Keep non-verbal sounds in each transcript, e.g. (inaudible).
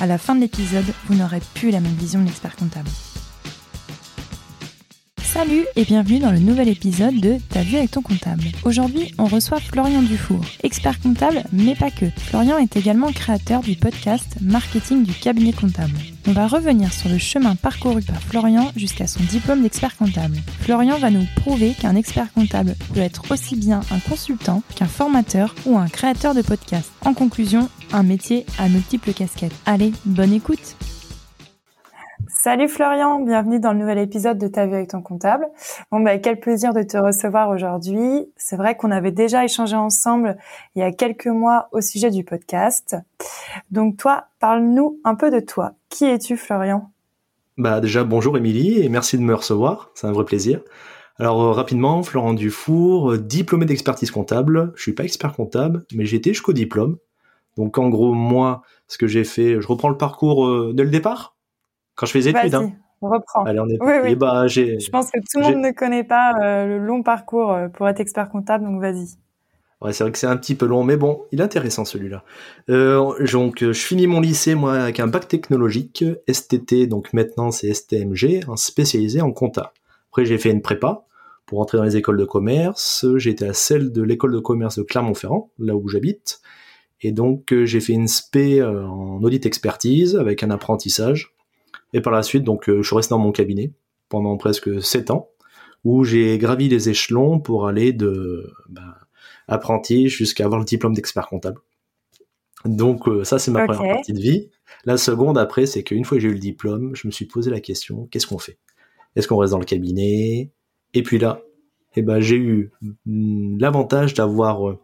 à la fin de l'épisode, vous n'aurez plus la même vision de l'expert comptable. Salut et bienvenue dans le nouvel épisode de Ta vue avec ton comptable. Aujourd'hui, on reçoit Florian Dufour, expert comptable, mais pas que. Florian est également créateur du podcast Marketing du cabinet comptable. On va revenir sur le chemin parcouru par Florian jusqu'à son diplôme d'expert comptable. Florian va nous prouver qu'un expert comptable peut être aussi bien un consultant qu'un formateur ou un créateur de podcast. En conclusion, un métier à multiples casquettes. Allez, bonne écoute Salut Florian, bienvenue dans le nouvel épisode de Ta vie avec ton comptable. Bon bah quel plaisir de te recevoir aujourd'hui. C'est vrai qu'on avait déjà échangé ensemble il y a quelques mois au sujet du podcast. Donc toi, parle-nous un peu de toi. Qui es-tu Florian? Bah déjà bonjour Émilie et merci de me recevoir, c'est un vrai plaisir. Alors euh, rapidement, Florent Dufour, euh, diplômé d'expertise comptable. Je suis pas expert comptable, mais j'ai été jusqu'au diplôme. Donc en gros moi, ce que j'ai fait, je reprends le parcours euh, dès le départ quand je fais des études. Hein. On reprend. Allez, on est oui, oui. bah, je pense que tout le monde ne connaît pas euh, le long parcours euh, pour être expert comptable, donc vas-y. Ouais, c'est vrai que c'est un petit peu long, mais bon, il est intéressant celui-là. Euh, donc, je finis mon lycée, moi, avec un bac technologique, STT, donc maintenant c'est STMG, un spécialisé en compta. Après, j'ai fait une prépa pour entrer dans les écoles de commerce. J'ai été à celle de l'école de commerce de Clermont-Ferrand, là où j'habite. Et donc, j'ai fait une spé en audit expertise avec un apprentissage. Et par la suite, donc, je suis resté dans mon cabinet pendant presque sept ans, où j'ai gravi les échelons pour aller de bah, apprenti jusqu'à avoir le diplôme d'expert comptable. Donc ça, c'est ma okay. première partie de vie. La seconde, après, c'est qu'une fois que j'ai eu le diplôme, je me suis posé la question, qu'est-ce qu'on fait? Est-ce qu'on reste dans le cabinet? Et puis là, eh ben, j'ai eu l'avantage d'avoir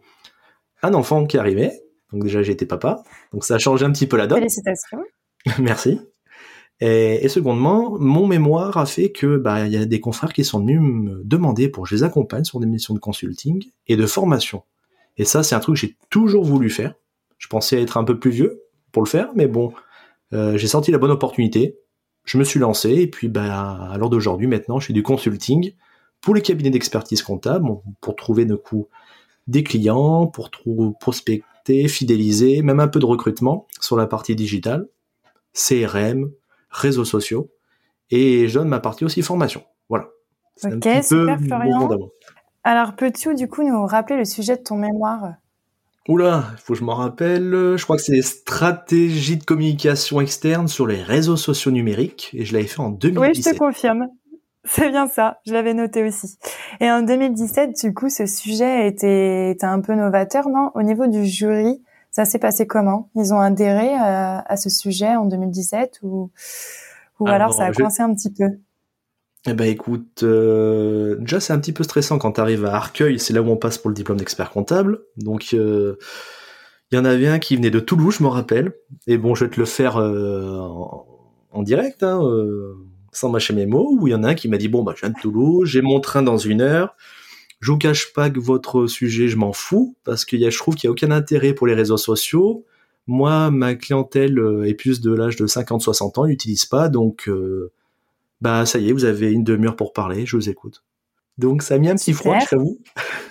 un enfant qui arrivait. Donc déjà, j'étais papa. Donc ça a changé un petit peu la donne. Félicitations. (laughs) Merci. Et, secondement, mon mémoire a fait que bah il y a des confrères qui sont venus me demander pour que je les accompagne sur des missions de consulting et de formation. Et ça, c'est un truc que j'ai toujours voulu faire. Je pensais être un peu plus vieux pour le faire, mais bon, euh, j'ai senti la bonne opportunité. Je me suis lancé et puis bah à l'heure d'aujourd'hui, maintenant, je fais du consulting pour les cabinets d'expertise comptable pour trouver de coup des clients, pour prospecter, fidéliser, même un peu de recrutement sur la partie digitale, CRM, réseaux sociaux et je donne ma partie aussi formation. Voilà. Ok, super Florian. Alors peux-tu du coup nous rappeler le sujet de ton mémoire? Oula, il faut que je m'en rappelle. Je crois que c'est stratégie de communication externe sur les réseaux sociaux numériques et je l'avais fait en 2017. Oui, je te confirme. C'est bien ça, je l'avais noté aussi. Et en 2017, du coup, ce sujet était, était un peu novateur, non? Au niveau du jury, ça s'est passé comment? Ils ont adhéré à, à, ce sujet en 2017 ou, ou alors, alors ça a je... coincé un petit peu? Eh ben écoute, euh, déjà c'est un petit peu stressant quand tu arrives à Arcueil, c'est là où on passe pour le diplôme d'expert comptable. Donc il euh, y en avait un qui venait de Toulouse, je me rappelle. Et bon, je vais te le faire euh, en, en, direct, hein, sans mâcher mes mots. Où il y en a un qui m'a dit bon bah je viens de Toulouse, j'ai mon train dans une heure. Je vous cache pas que votre sujet, je m'en fous, parce que y a, je trouve qu'il n'y a aucun intérêt pour les réseaux sociaux. Moi, ma clientèle est plus de l'âge de 50-60 ans, n'utilise pas, donc euh, bah ça y est, vous avez une demi-heure pour parler, je vous écoute. Donc ça a mis un petit froid, je t'avoue.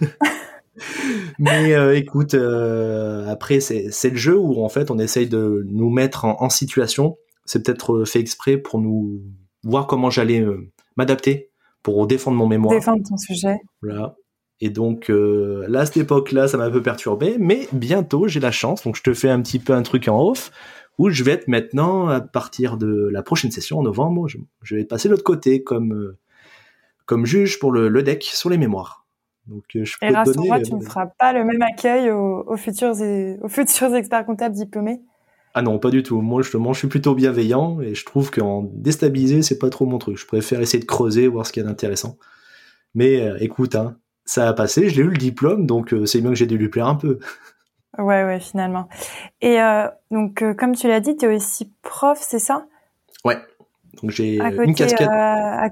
(laughs) Mais euh, écoute, euh, après c'est le jeu où en fait on essaye de nous mettre en, en situation. C'est peut-être fait exprès pour nous voir comment j'allais m'adapter pour défendre mon mémoire. Défendre ton sujet. Voilà. Et donc euh, là, à cette époque-là, ça m'a un peu perturbé, mais bientôt j'ai la chance, donc je te fais un petit peu un truc en off, où je vais être maintenant, à partir de la prochaine session en novembre, je, je vais passer de l'autre côté comme, euh, comme juge pour le, le, deck sur les mémoires. Donc euh, je peux Et rassure-moi, tu ne feras pas le même accueil aux, aux, futurs, aux futurs experts comptables diplômés? Ah non, pas du tout. Moi, justement, je suis plutôt bienveillant et je trouve qu'en déstabiliser, c'est pas trop mon truc. Je préfère essayer de creuser, voir ce qu'il y a d'intéressant. Mais euh, écoute, hein, ça a passé, je l'ai eu le diplôme, donc euh, c'est bien que j'ai dû lui plaire un peu. Ouais, ouais, finalement. Et euh, donc, euh, comme tu l'as dit, tu es aussi prof, c'est ça? Ouais. Donc j'ai une casquette. euh, à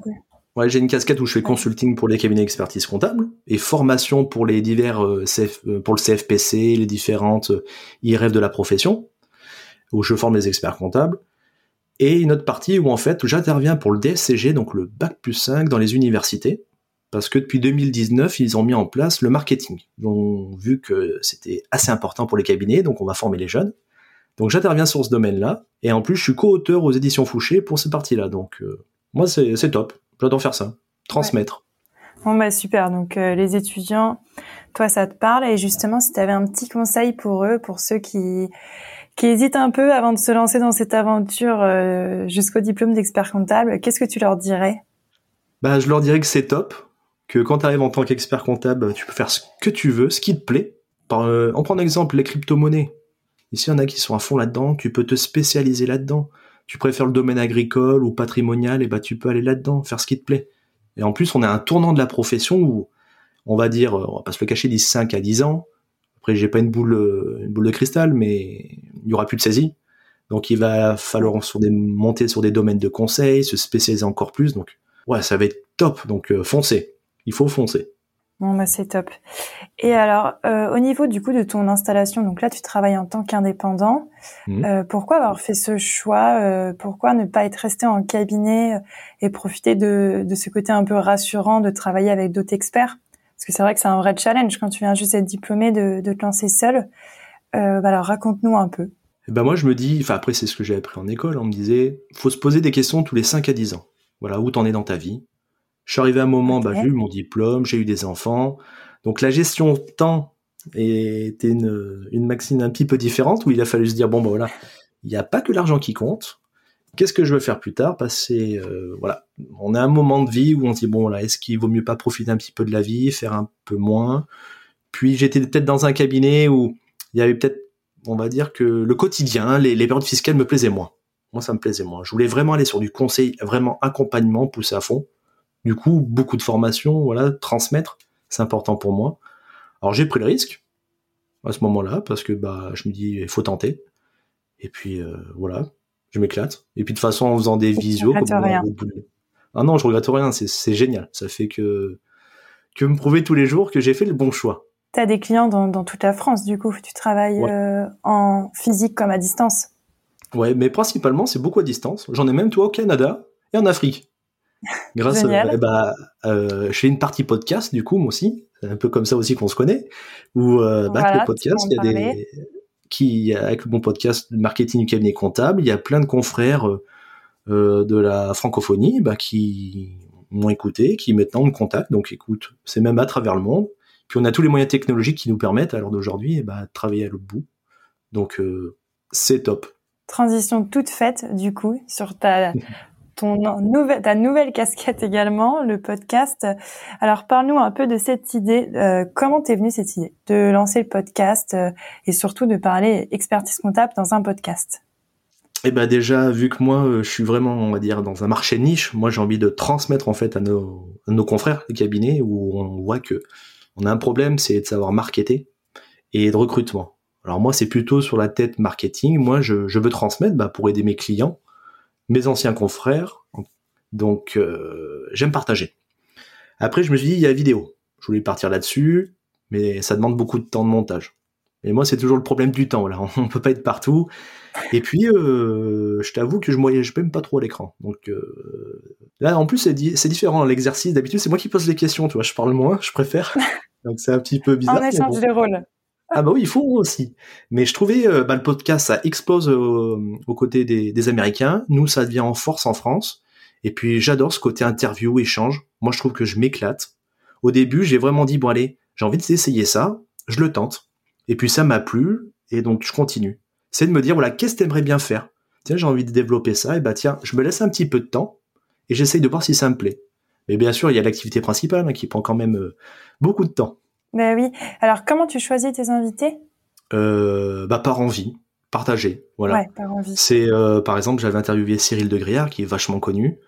Ouais, j'ai une casquette où je fais consulting pour les cabinets d'expertise comptable et formation pour les divers CF, pour le CFPC, les différentes IRF de la profession où je forme les experts comptables et une autre partie où en fait j'interviens pour le DSCG donc le bac plus 5 dans les universités parce que depuis 2019 ils ont mis en place le marketing. Ils ont vu que c'était assez important pour les cabinets donc on va former les jeunes. Donc j'interviens sur ce domaine-là et en plus je suis co-auteur aux éditions Fouché pour cette partie-là donc euh, moi c'est top. J'adore faire ça. Transmettre. Bon bah super, donc euh, les étudiants, toi ça te parle et justement si tu avais un petit conseil pour eux, pour ceux qui qui hésitent un peu avant de se lancer dans cette aventure euh, jusqu'au diplôme d'expert comptable, qu'est-ce que tu leur dirais? Bah, je leur dirais que c'est top, que quand tu arrives en tant qu'expert comptable, tu peux faire ce que tu veux, ce qui te plaît. Par, euh, on prend un exemple, les crypto-monnaies. Ici, il y en a qui sont à fond là-dedans, tu peux te spécialiser là-dedans. Tu préfères le domaine agricole ou patrimonial, et bah tu peux aller là-dedans, faire ce qui te plaît. Et en plus, on a un tournant de la profession où, on va dire, euh, on va pas se le cacher, d'ici 5 à 10 ans, après j'ai pas une boule, euh, une boule de cristal, mais il y aura plus de saisie. Donc il va falloir monter sur des domaines de conseil, se spécialiser encore plus. Donc ouais, ça va être top. Donc euh, foncez. Il faut foncer. Bon bah c'est top. Et alors euh, au niveau du coup de ton installation, donc là tu travailles en tant qu'indépendant. Mhm. Euh, pourquoi avoir fait ce choix euh, Pourquoi ne pas être resté en cabinet et profiter de, de ce côté un peu rassurant de travailler avec d'autres experts? Parce que c'est vrai que c'est un vrai challenge quand tu viens juste d'être diplômé de, de te lancer seul. Bah alors raconte-nous un peu. Et ben moi je me dis, enfin après c'est ce que j'ai appris en école, on me disait, faut se poser des questions tous les 5 à 10 ans. Voilà, où t'en es dans ta vie? Je suis arrivé à un moment, bah, j'ai eu mon diplôme, j'ai eu des enfants. Donc la gestion temps était une, une maxime un petit peu différente où il a fallu se dire, bon bah voilà, il n'y a pas que l'argent qui compte. Qu'est-ce que je veux faire plus tard? Passer, euh, voilà, on a un moment de vie où on se dit bon là, est-ce qu'il vaut mieux pas profiter un petit peu de la vie, faire un peu moins? Puis j'étais peut-être dans un cabinet où il y avait peut-être, on va dire que le quotidien, les, les périodes fiscales me plaisaient moins. Moi, ça me plaisait moins. Je voulais vraiment aller sur du conseil, vraiment accompagnement, pousser à fond. Du coup, beaucoup de formation, voilà, transmettre, c'est important pour moi. Alors j'ai pris le risque à ce moment-là parce que bah je me dis il faut tenter. Et puis euh, voilà, je m'éclate. Et puis de toute façon en faisant des visios comme rien. Ah non, je regrette rien, c'est c'est génial. Ça fait que que me prouver tous les jours que j'ai fait le bon choix. Tu as des clients dans, dans toute la France du coup. Tu travailles Ouais. euh, en physique comme à distance. Ouais, mais principalement c'est beaucoup à distance. J'en ai même toi au Canada et en Afrique. Grâce Génial. à, eh bah, euh, je fais une partie podcast du coup moi aussi, un peu comme ça aussi qu'on se connaît. Où euh, bah, Voilà, le podcast, il y a parler. des qui avec mon podcast marketing du cabinet comptable, il y a plein de confrères euh, euh, de la francophonie bah, qui m'ont écouté, qui maintenant me contactent. Donc écoute, c'est même à travers le monde. Puis on a tous les moyens technologiques qui nous permettent à l'heure d'aujourd'hui eh bah, de travailler à l'autre bout. Donc euh, c'est top. Transition toute faite du coup sur ta (laughs) ta nouvelle casquette également, le podcast. Alors parle-nous un peu de cette idée. Euh, comment t'es venue cette idée de lancer le podcast euh, et surtout de parler expertise comptable dans un podcast? Eh ben déjà, vu que moi, euh, je suis vraiment, on va dire, dans un marché niche, moi j'ai envie de transmettre en fait à nos, nos confrères des cabinets où on voit que on a un problème, c'est de savoir marketer et de recrutement. Alors moi, c'est plutôt sur la tête marketing. Moi, je, je veux transmettre bah, pour aider mes clients, mes anciens confrères. Donc, euh, j'aime partager. Après, je me suis dit, il y a la vidéo. Je voulais partir là-dessus, mais ça demande beaucoup de temps de montage. Et moi, c'est toujours le problème du temps. Là, (laughs) on peut pas être partout. Et puis, euh, je t'avoue que je voyage même pas trop à l'écran. Donc euh, là, en plus, c'est di- c'est différent. L'exercice, d'habitude, c'est moi qui pose les questions. Tu vois, je parle moins, je préfère. (laughs) Donc c'est un petit peu bizarre. Échange bon. des rôles. Ah bah oui, il faut aussi. Mais je trouvais euh, bah, le podcast, ça explose aux côtés des, des Américains. Nous, ça devient en force en France. Et puis j'adore ce côté interview, échange. Moi, je trouve que je m'éclate. Au début, j'ai vraiment dit bon allez, j'ai envie d'essayer ça. Je le tente. Et puis ça m'a plu. Et donc je continue. C'est de me dire voilà, qu'est-ce que t'aimerais bien faire? Tiens, j'ai envie de développer ça. Et bah tiens, je me laisse un petit peu de temps et j'essaye de voir si ça me plaît. Mais bien sûr, il y a l'activité principale hein, qui prend quand même euh, beaucoup de temps. Ben oui. Alors comment tu choisis tes invités? Euh, bah par envie, partager. Voilà. Ouais, par envie. C'est euh, par exemple, j'avais interviewé Cyril de qui est vachement connu.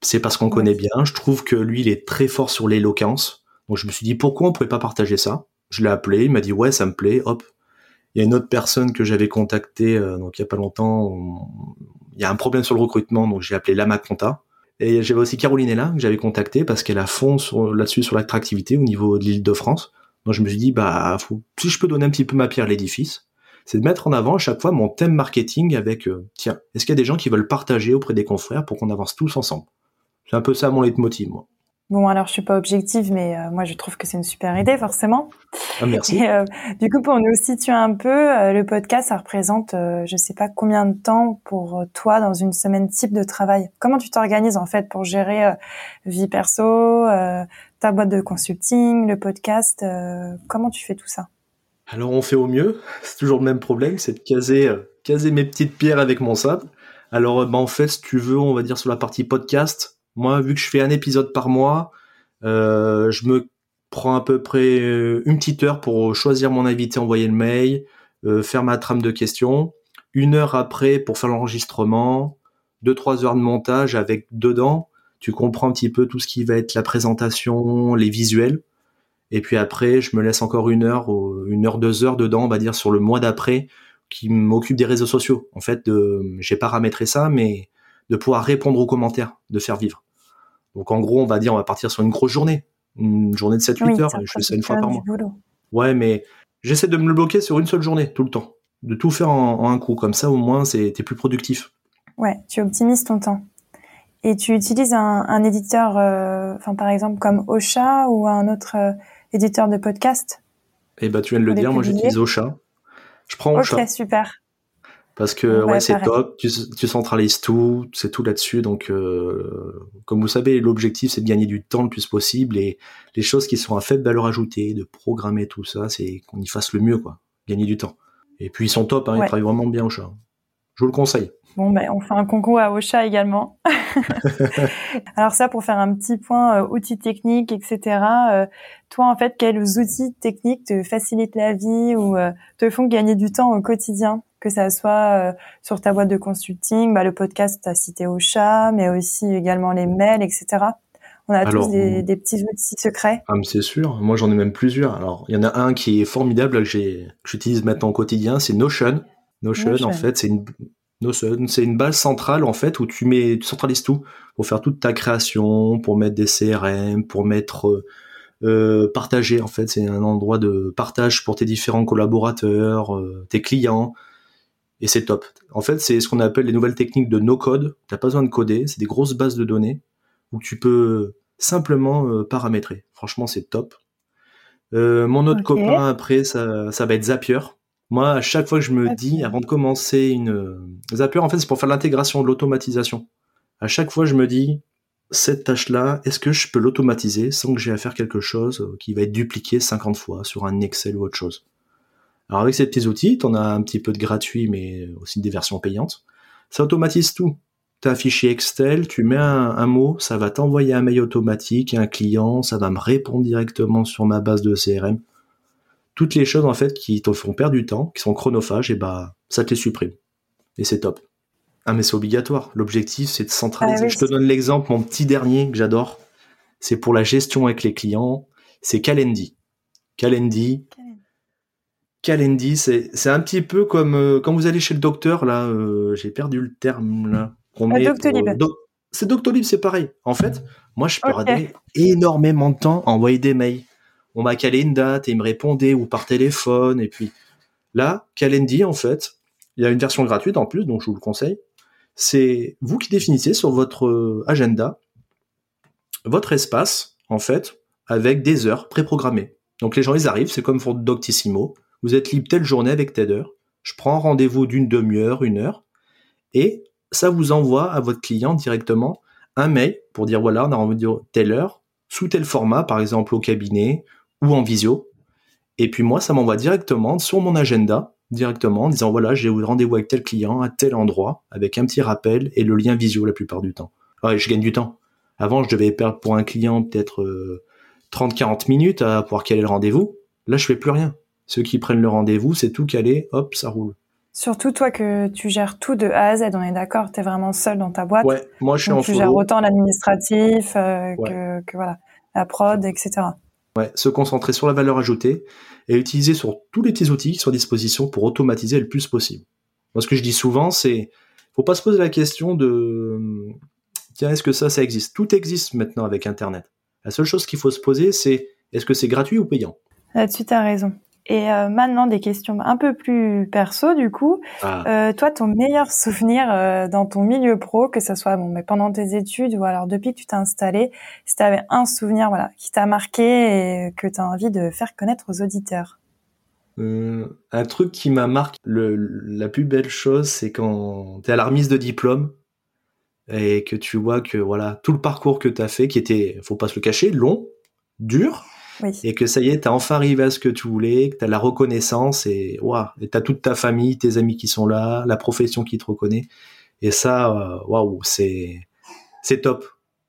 C'est parce qu'on Ouais. connaît bien. Je trouve que lui, il est très fort sur l'éloquence. Donc je me suis dit pourquoi on pouvait pas partager ça? Je l'ai appelé, il m'a dit ouais, ça me plaît. Hop. Il y a une autre personne que j'avais contactée, euh, donc il y a pas longtemps. on- il y a un problème sur le recrutement, donc j'ai appelé Lama Conta. Et j'avais aussi Caroline Ella que j'avais contacté parce qu'elle a fond là-dessus sur l'attractivité au niveau de l'île de France. Donc je me suis dit, bah, faut, si je peux donner un petit peu ma pierre à l'édifice, c'est de mettre en avant à chaque fois mon thème marketing avec, euh, tiens, est-ce qu'il y a des gens qui veulent partager auprès des confrères pour qu'on avance tous ensemble? C'est un peu ça mon leitmotiv, moi. Bon, alors je suis pas objective, mais euh, moi je trouve que c'est une super idée, forcément. Ah, merci. Et, euh, du coup, pour nous situer un peu, euh, le podcast, ça représente, je sais pas combien de temps pour toi dans une semaine type de travail. Comment tu t'organises en fait pour gérer vie perso, ta boîte de consulting, le podcast Comment tu fais tout ça? Alors on fait au mieux. (laughs) C'est toujours le même problème, c'est de caser, caser mes petites pierres avec mon sable. Alors, bah, en fait, si tu veux, on va dire sur la partie podcast moi, vu que je fais un épisode par mois, euh, je me prends à peu près euh, une petite heure pour choisir mon invité, envoyer le mail, euh, faire ma trame de questions. Une heure après pour faire l'enregistrement, deux trois heures de montage avec dedans, tu comprends un petit peu tout ce qui va être la présentation, les visuels. Et puis après, je me laisse encore une heure, une heure, deux heures dedans, on va dire sur le mois d'après, qui m'occupe des réseaux sociaux. En fait, j'ai paramétré ça, mais de pouvoir répondre aux commentaires, de faire vivre. Donc en gros, on va dire, on va partir sur une grosse journée, une journée de 7-8 heures, je fais ça une fois par mois. Ouais, mais j'essaie de me le bloquer sur une seule journée, tout le temps. De tout faire en, un coup, comme ça au moins t'es plus productif. Ouais, tu optimises ton temps. Et tu utilises un, éditeur, euh, enfin par exemple comme Ocha ou un autre euh, éditeur de podcast Eh ben tu viens de le dire, moi j'utilise Ocha. Je prends Ocha. Ok, super parce que ouais, c'est top, tu, tu, centralises tout, c'est tout là-dessus. Donc, euh, comme vous savez, l'objectif c'est de gagner du temps le plus possible et les choses qui sont à faible valeur ajoutée, de programmer tout ça, c'est qu'on y fasse le mieux, quoi, gagner du temps. Et puis ils sont top, hein, ils travaillent vraiment bien au chat. Je vous le conseille. Bon, ben, on fait un concours à Ocha également. (laughs) (laughs) Alors ça, pour faire un petit point euh, outils techniques, etc. Euh, toi, en fait, quels outils techniques te facilitent la vie ou euh, te font gagner du temps au quotidien que ça soit sur ta boîte de consulting, bah, le podcast, tu as cité Ocha, mais aussi également les mails, etc. On a tous des, des, petits outils secrets. Ah, c'est sûr. Moi, j'en ai même plusieurs. Alors, il y en a un qui est formidable que j'utilise maintenant au quotidien, c'est Notion. Notion, Notion. en fait, c'est une, Notion, c'est une base centrale en fait où tu mets, tu centralises tout pour faire toute ta création, pour mettre des CRM, pour mettre euh, euh, partager en fait, c'est un endroit de partage pour tes différents collaborateurs, euh, tes clients, et c'est top. En fait, c'est ce qu'on appelle les nouvelles techniques de no-code. T'as pas besoin de coder, c'est des grosses bases de données où tu peux simplement euh, paramétrer. Franchement, c'est top. mon autre copain après, ça, ça va être Zapier. Moi, à chaque fois que je me dis, avant de commencer une euh, Zapier, en fait, c'est pour faire l'intégration de l'automatisation. À chaque fois, je me dis, cette tâche-là, est-ce que je peux l'automatiser sans que j'ai à faire quelque chose euh, qui va être dupliqué 50 fois sur un Excel ou autre chose? Alors avec ces petits outils, tu en as un petit peu de gratuit, mais aussi des versions payantes. Ça automatise tout. Tu as un fichier Excel, tu mets un, un mot, ça va t'envoyer un mail automatique un client, ça va me répondre directement sur ma base de CRM toutes les choses en fait qui te font perdre du temps, qui sont chronophages, et bah ça te les supprime. Et c'est top. Ah mais c'est obligatoire. L'objectif c'est de centraliser. Ah Je te donne l'exemple, mon petit dernier que j'adore. C'est pour la gestion avec les clients. C'est Calendly. Calendly. Calendly, c'est un petit peu comme euh, quand vous allez chez le docteur là. Euh, j'ai perdu le terme là. Doctolib. c'est Doctolib, c'est pareil. En fait, moi je peux énormément de temps à envoyer des mails on m'a calé une date et il me répondait ou par téléphone. Et puis là, Calendly, en fait, il y a une version gratuite en plus, donc je vous le conseille. C'est vous qui définissez sur votre euh, agenda votre espace, en fait, avec des heures préprogrammées. Donc les gens, ils arrivent, c'est comme pour Doctissimo. Vous êtes libre telle journée avec telle heure. Je prends rendez-vous d'une demi-heure, une heure, et ça vous envoie à votre client directement un mail pour dire voilà, on a envie de telle heure, sous tel format, par exemple au cabinet, ou en visio. Et puis moi, ça m'envoie directement sur mon agenda, directement, en disant voilà, j'ai rendez-vous avec tel client à tel endroit, avec un petit rappel et le lien visio la plupart du temps. Et je gagne du temps. Avant, je devais perdre pour un client peut-être 30-40 euh, minutes à pouvoir caler le rendez-vous. Là, je fais plus rien. Ceux qui prennent le rendez-vous, c'est tout calé, hop, ça roule. Surtout toi que tu gères tout de A à Z, on est d'accord, tu es vraiment seul dans ta boîte. Ouais, moi je suis en Tu gères autant l'administratif euh, que, que, voilà, la prod, etc. Se concentrer sur la valeur ajoutée et utiliser sur tous les petits outils qui sont à disposition pour automatiser le plus possible. Moi, ce que je dis souvent, c'est faut pas se poser la question de tiens, est-ce que ça, ça existe? Tout existe maintenant avec Internet. La seule chose qu'il faut se poser, c'est est-ce que c'est gratuit ou payant? Là-dessus, tu as raison. Et euh, maintenant, des questions un peu plus perso, du coup. Ah. Euh, toi, ton meilleur souvenir euh, dans ton milieu pro, que ce soit bon, mais pendant tes études ou alors depuis que tu t'es installé, si tu avais un souvenir voilà, qui t'a marqué et que tu as envie de faire connaître aux auditeurs? Un truc qui m'a marqué, le, la plus belle chose, c'est quand tu es à la remise de diplôme et que tu vois que voilà tout le parcours que tu as fait, qui était, faut pas se le cacher, long, dur, et que ça y est, t'as enfin arrivé à ce que tu voulais, que t'as la reconnaissance et waouh, et t'as toute ta famille, tes amis qui sont là, la profession qui te reconnaît. Et ça, euh, waouh, c'est c'est top,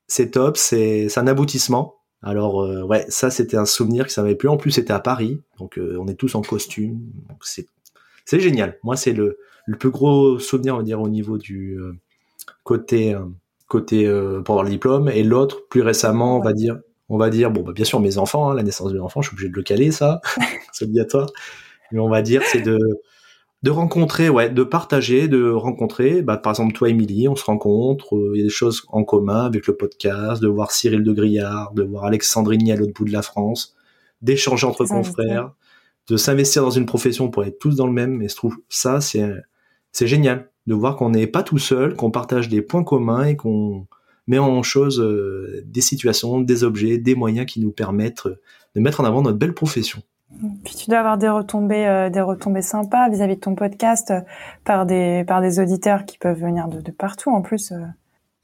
c'est top, c'est un aboutissement. Alors euh, ouais, ça c'était un souvenir que ça m'avait plu. En plus, c'était à Paris, donc euh, on est tous en costume, c'est c'est génial. Moi, c'est le le plus gros souvenir, on va dire, au niveau du côté côté pour avoir le diplôme. Et l'autre, plus récemment, on va dire on va dire, bon, bah, bien sûr, mes enfants, hein, la naissance de l'enfant, je suis obligé de le caler, ça, (laughs) c'est obligatoire. Mais on va dire, c'est de, de rencontrer, ouais, de partager, de rencontrer, bah, par exemple, toi, Émilie, on se rencontre, euh, il y a des choses en commun avec le podcast, de voir Cyril de Grillard, de voir Alexandrini à l'autre bout de la France, d'échanger entre confrères, de s'investir dans une profession pour être tous dans le même, et je trouve ça, c'est, c'est génial de voir qu'on n'est pas tout seul, qu'on partage des points communs et qu'on, met en chose euh, des situations, des objets, des moyens qui nous permettent euh, de mettre en avant notre belle profession. Puis tu dois avoir des retombées, euh, des retombées sympas vis-à-vis de ton podcast par des par des auditeurs qui peuvent venir de, de partout en plus.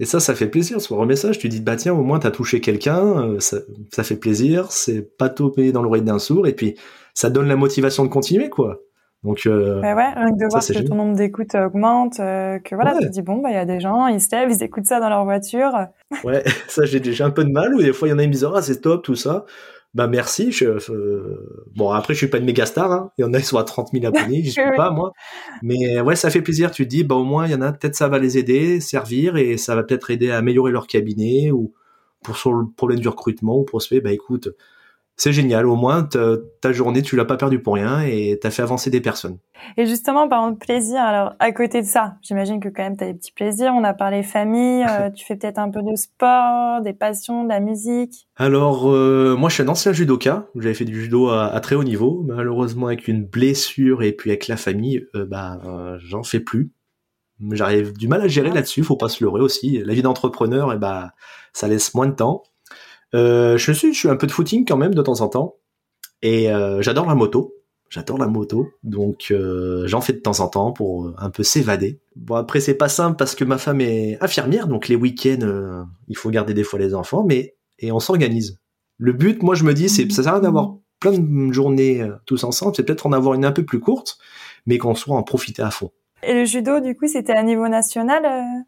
Et ça, ça fait plaisir. Sur un message, tu dis bah tiens, au moins t'as touché quelqu'un, ça, ça, fait plaisir. C'est pas topé dans l'oreille d'un sourd, et puis ça donne la motivation de continuer quoi. Donc, euh, bah ouais, rien que de voir que ton nombre d'écoutes augmente, euh, que voilà, tu te dis bon, bah il y a des gens, ils se lèvent, ils écoutent ça dans leur voiture. Ouais, (laughs) ça j'ai déjà un peu de mal. Ou des fois il y en a qui me disent ah c'est top tout ça. Bah merci. Je, euh, bon après je suis pas une méga star. Hein. Il y en a qui sont à 30 000 abonnés, j'y (laughs) suis pas moi. Mais ouais, ça fait plaisir. Tu te dis bah au moins il y en a peut-être ça va les aider, servir et ça va peut-être aider à améliorer leur cabinet ou pour sur le problème du recrutement ou pour se faire bah écoute c'est génial. Au moins, ta journée, tu l'as pas perdu pour rien et t'as fait avancer des personnes. Et justement, par de plaisir, alors à côté de ça, j'imagine que quand même tu as des petits plaisirs. On a parlé famille, euh, (laughs) tu fais peut-être un peu de sport, des passions, de la musique. Alors, euh, moi, je suis un ancien judoka. J'avais fait du judo à, très haut niveau. Malheureusement, avec une blessure et puis avec la famille, euh, bah, j'en fais plus. J'arrive du mal à gérer ah. là-dessus. Faut pas se leurrer aussi. La vie d'entrepreneur, et eh bah, ça laisse moins de temps. Euh, je suis, je suis un peu de footing quand même de temps en temps, et euh, j'adore la moto. J'adore la moto, donc euh, j'en fais de temps en temps pour un peu s'évader. Bon après c'est pas simple parce que ma femme est infirmière, donc les week-ends il faut garder des fois les enfants, mais et on s'organise. Le but, moi je me dis, c'est ça sert à rien d'avoir plein de journées tous ensemble, c'est peut-être en avoir une un peu plus courte, mais qu'on soit en profiter à fond. Et le judo, du coup, c'était à niveau national euh?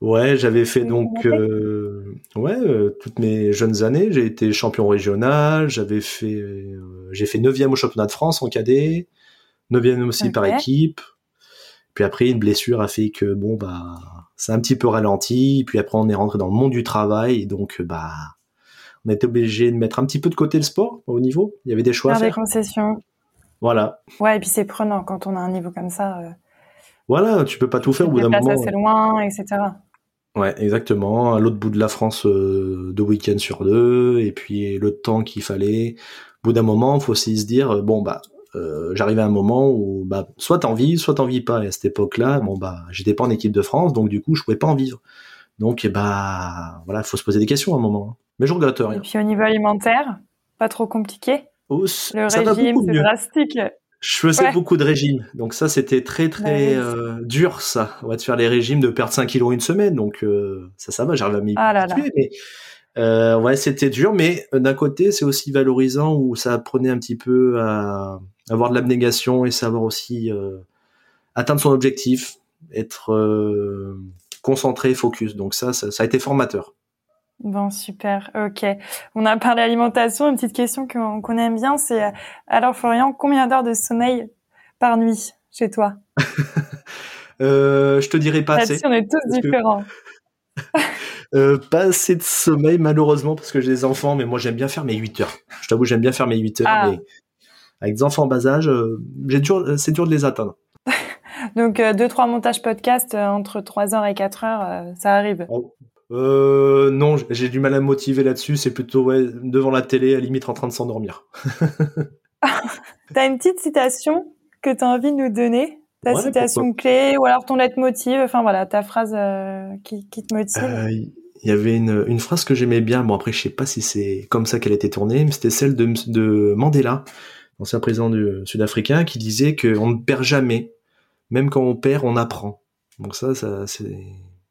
Ouais, j'avais fait donc euh, ouais euh, toutes mes jeunes années. J'ai été champion régional. J'avais fait j'ai fait neuvième au championnat de France en cadet, neuvième aussi par équipe. Puis après, une blessure a fait que bon bah c'est un petit peu ralenti. Puis après, on est rentré dans le monde du travail et donc bah on a été obligé de mettre un petit peu de côté le sport au niveau. Il y avait des choix à faire. des concessions. Voilà. Ouais, et puis c'est prenant quand on a un niveau comme ça voilà, tu peux pas tout faire au bout d'un moment. assez loin, etc. Ouais, exactement. À l'autre bout de la France, euh, deux week-ends sur deux, et puis le temps qu'il fallait. Au bout d'un moment, faut aussi se dire, bon bah, euh, j'arrivais à un moment où bah, soit t'en vis, soit t'en vis pas. Et à cette époque-là, bon bah, j'étais pas en équipe de France, donc du coup, je pouvais pas en vivre. Donc, eh bah, voilà, faut se poser des questions à un moment. Hein. Mais je regrette rien. Et puis au niveau alimentaire, pas trop compliqué. le régime, c'est drastique. Je faisais beaucoup de régimes, donc ça c'était très très euh, dur ça. On va te faire les régimes de perdre 5 kilos une semaine, donc euh, ça ça va, j'arrive à m'y ah mais euh, ouais c'était dur, mais d'un côté c'est aussi valorisant où ça apprenait un petit peu à avoir de l'abnégation et savoir aussi atteindre son objectif, être concentré, focus. Donc ça, ça a été formateur. Bon, super. Ok. On a parlé alimentation. Une petite question qu'on aime bien, c'est euh, alors Florian, combien d'heures de sommeil par nuit chez toi? (laughs) Euh, Je te dirais pas assez. on est tous différents. (laughs) euh, pas assez de sommeil malheureusement parce que j'ai des enfants, mais moi j'aime bien faire mes 8 heures. Je t'avoue, j'aime bien faire mes 8 heures, ah. mais avec des enfants en bas âge, euh, c'est dur de les atteindre. (laughs) Donc, euh, deux, trois montages podcast entre 3 heures et 4 heures, ça arrive. Oh, euh, non, j'ai du mal à me motiver là-dessus. C'est plutôt ouais, devant la télé, à la limite en train de s'endormir. (laughs) T'as une petite citation que tu as envie de nous donner? Ta Ouais, citation clé ou alors ton leitmotiv, enfin voilà, ta phrase euh, qui, qui te motive? Euh, Il y avait une, une phrase que j'aimais bien. Bon, après, je sais pas si c'est comme ça qu'elle a été tournée, mais c'était celle de, de Mandela, ancien président du sud-africain, qui disait qu'on ne perd jamais. Même quand on perd, on apprend. Donc ça, ça c'est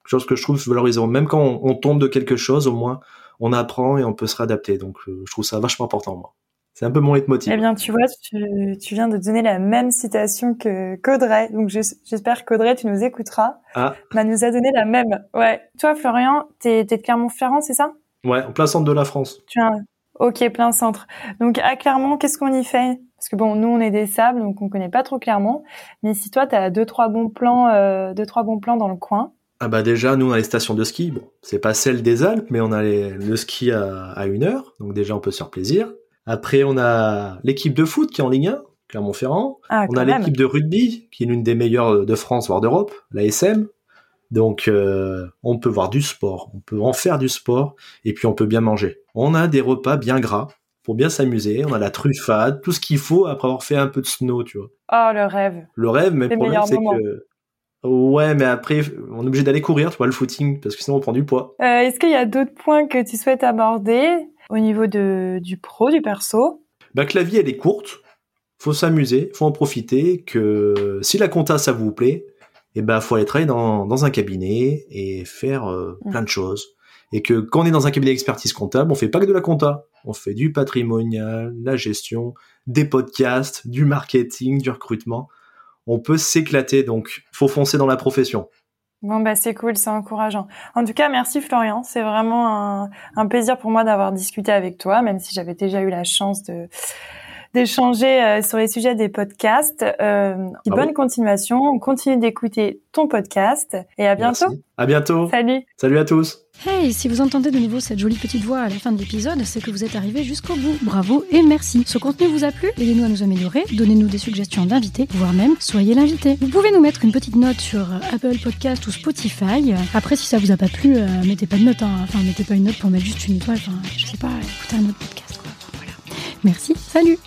chose que je trouve valorisant. Même quand on, on tombe de quelque chose, au moins, on apprend et on peut se réadapter. Donc, euh, je trouve ça vachement important, moi. C'est un peu mon leitmotiv. Eh bien, tu vois, tu, tu viens de donner la même citation que qu'Audrey. Donc, j'es- j'espère qu'Audrey, tu nous écouteras. Ah, Bah, nous a donné la même. Ouais. Toi, Florian, t'es t'es de Clermont-Ferrand, c'est ça? Ouais, en plein centre de la France. Tu as. Ok, plein centre. Donc, à Clermont, qu'est-ce qu'on y fait? Parce que bon, nous, on est des sables, donc on connaît pas trop Clermont. Mais si toi, t'as deux, trois bons plans, euh, deux, trois bons plans dans le coin. Ah bah déjà, nous on a les stations de ski. Bon, c'est pas celle des Alpes, mais on a les- le ski à, à une heure, donc déjà on peut se faire plaisir. Après, on a l'équipe de foot qui est en Ligue 1, Clermont-Ferrand. Ah, on a l'équipe de rugby qui est l'une des meilleures de France, voire d'Europe, la SM. Donc, euh, on peut voir du sport, on peut en faire du sport, et puis on peut bien manger. On a des repas bien gras pour bien s'amuser. On a la truffade, tout ce qu'il faut après avoir fait un peu de snow, tu vois. Oh, le rêve. Le rêve, mais le problème, c'est que ouais, mais après, on est obligé d'aller courir, tu vois, le footing, parce que sinon on prend du poids. Euh, Est-ce qu'il y a d'autres points que tu souhaites aborder au niveau de, du pro, du perso? Bah que la vie elle est courte, faut s'amuser, faut en profiter, que si la compta ça vous plaît, et ben faut aller travailler dans, dans un cabinet et faire euh, Mm. plein de choses. Et que quand on est dans un cabinet d'expertise comptable, on fait pas que de la compta, on fait du patrimonial, la gestion, des podcasts, du marketing, du recrutement. On peut s'éclater, donc faut foncer dans la profession. Bon, bah, c'est cool, c'est encourageant. En tout cas, merci Florian. C'est vraiment un, un plaisir pour moi d'avoir discuté avec toi, même si j'avais déjà eu la chance de d'échanger euh, sur les sujets des podcasts. Euh, Ah bonne continuation. On continue d'écouter ton podcast et à bientôt. Merci. À bientôt. Salut. Salut à tous. Hey, si vous entendez de nouveau cette jolie petite voix à la fin de l'épisode, c'est que vous êtes arrivé jusqu'au bout. Bravo et merci. Ce contenu vous a plu? Aidez-nous à nous améliorer, donnez-nous des suggestions d'invités, voire même soyez l'invité. Vous pouvez nous mettre une petite note sur euh, Apple Podcast ou Spotify. Après, si ça vous a pas plu, euh, mettez pas de note. hein. Enfin, mettez pas une note pour mettre juste une étoile. Enfin, je sais pas, écoutez un autre podcast. Merci, salut.